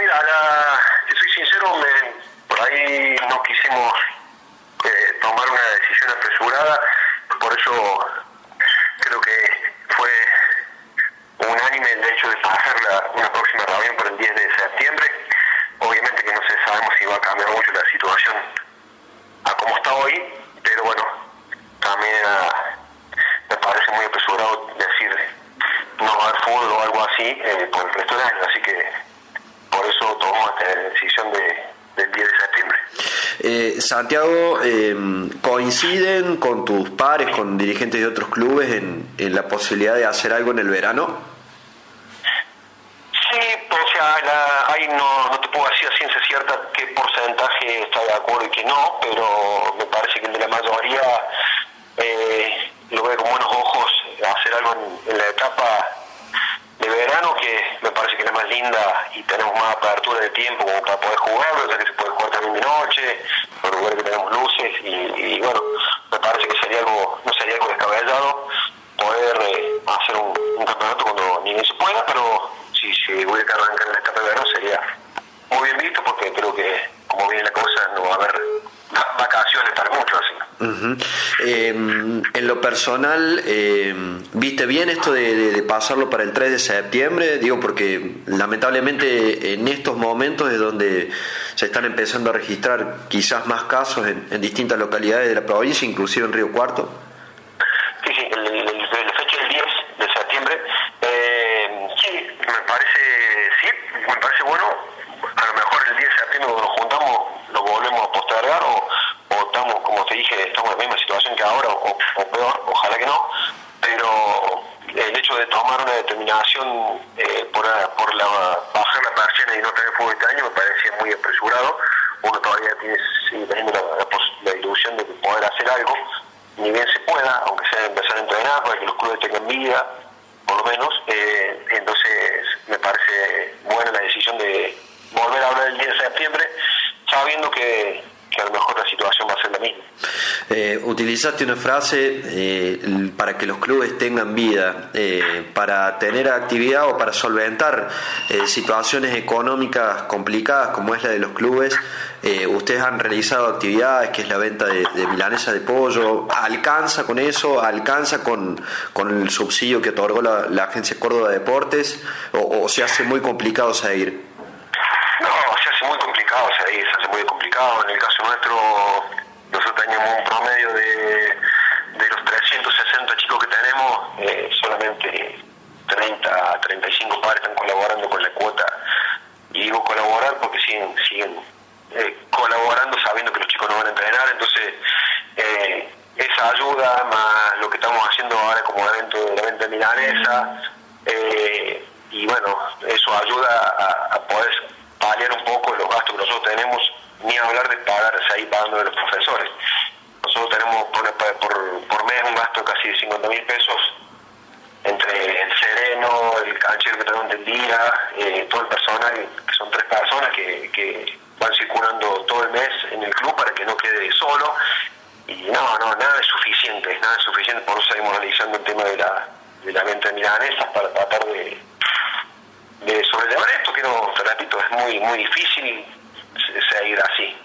mira, la, soy sincero, por ahí no quisimos eh, tomar una decisión apresurada, por eso creo que fue unánime el hecho de hacer la, una próxima reunión por el 10 de septiembre. Obviamente que no se sabemos si va a cambiar mucho la situación a como está hoy, pero bueno, también ah, me parece muy apresurado decir no va haber fútbol o algo así eh, por el resto del año, así que tomamos esta decisión de, del 10 de septiembre. Eh, Santiago, eh, ¿coinciden con tus pares, con dirigentes de otros clubes en, en la posibilidad de hacer algo en el verano? Sí, o sea, la, ahí no, no te puedo decir a ciencia cierta qué porcentaje está de acuerdo y qué no, pero me parece que el de la mayoría eh, lo ve con buenos ojos hacer algo en, en la etapa de verano que me parece que es la más linda y tenemos más apertura de tiempo como para poder jugarlo, ya que se puede jugar también de noche, por lugar que tenemos luces y, bueno, me parece que sería algo, no sería algo descabellado poder eh, hacer un, campeonato cuando ni bien se pueda, pero si se hubiera que arrancar en de verano sería muy bien visto porque creo que como viene la cosa no va a haber vacaciones para muchos así. Uh en lo personal, eh, ¿viste bien esto de, pasarlo para el 3 de septiembre? Digo, porque lamentablemente en estos momentos es donde se están empezando a registrar quizás más casos en, en distintas localidades de la provincia, inclusive en Río Cuarto. Sí, sí, el, la fecha del 10 de septiembre, eh, sí, me parece, sí, me parece bueno. A lo mejor el 10 de septiembre cuando juntamos lo volvemos a postergar o estamos, como te dije, estamos en la misma situación que ahora, o, o peor, ojalá que no, pero el hecho de tomar una determinación eh, por, por la, bajar la persiana y no tener fútbol este año me parecía muy apresurado. Uno todavía tiene, sigue teniendo la, ilusión de poder hacer algo, ni bien se pueda, aunque sea empezar a entrenar para que los clubes tengan vida, por lo menos. Eh, entonces, me parece buena la decisión de volver a hablar el 10 de septiembre, sabiendo que que a lo mejor la situación va a ser la misma. Eh, utilizaste una frase eh, para que los clubes tengan vida, eh, para tener actividad o para solventar situaciones económicas complicadas como es la de los clubes. Ustedes han realizado actividades, que es la venta de, de, milanesa de pollo. ¿Alcanza con eso? ¿Alcanza con, con el subsidio que otorgó la, la Agencia Córdoba de Deportes? ¿O, ¿O se hace muy complicado seguir? No, se hace muy complicado seguir, se hace muy complicado. En el caso nuestro, nosotros tenemos un promedio de, de los 360 chicos que tenemos, eh, solamente 30, 35 padres están colaborando con la cuota. Y digo colaborar porque siguen, siguen eh, colaborando sabiendo que los chicos no van a entrenar, entonces eh, esa ayuda más lo que estamos haciendo ahora como evento de la venta milanesa, eh, y bueno, eso ayuda a, a poder paliar un poco los gastos que nosotros tenemos, ni hablar de pagar, seguir pagando de los profesores. Nosotros tenemos por, por, por mes un gasto de casi 50 mil pesos entre el sereno, el canchero que tenemos del día, eh, todo el personal, que son tres personas que, que van circulando todo el mes en el club para que no quede solo. Y no, no, nada es suficiente, nada es suficiente, por eso seguimos analizando el tema de la, de la venta de para tratar de, de sobrellevar esto, que no, te repito, es muy, muy difícil seguir así.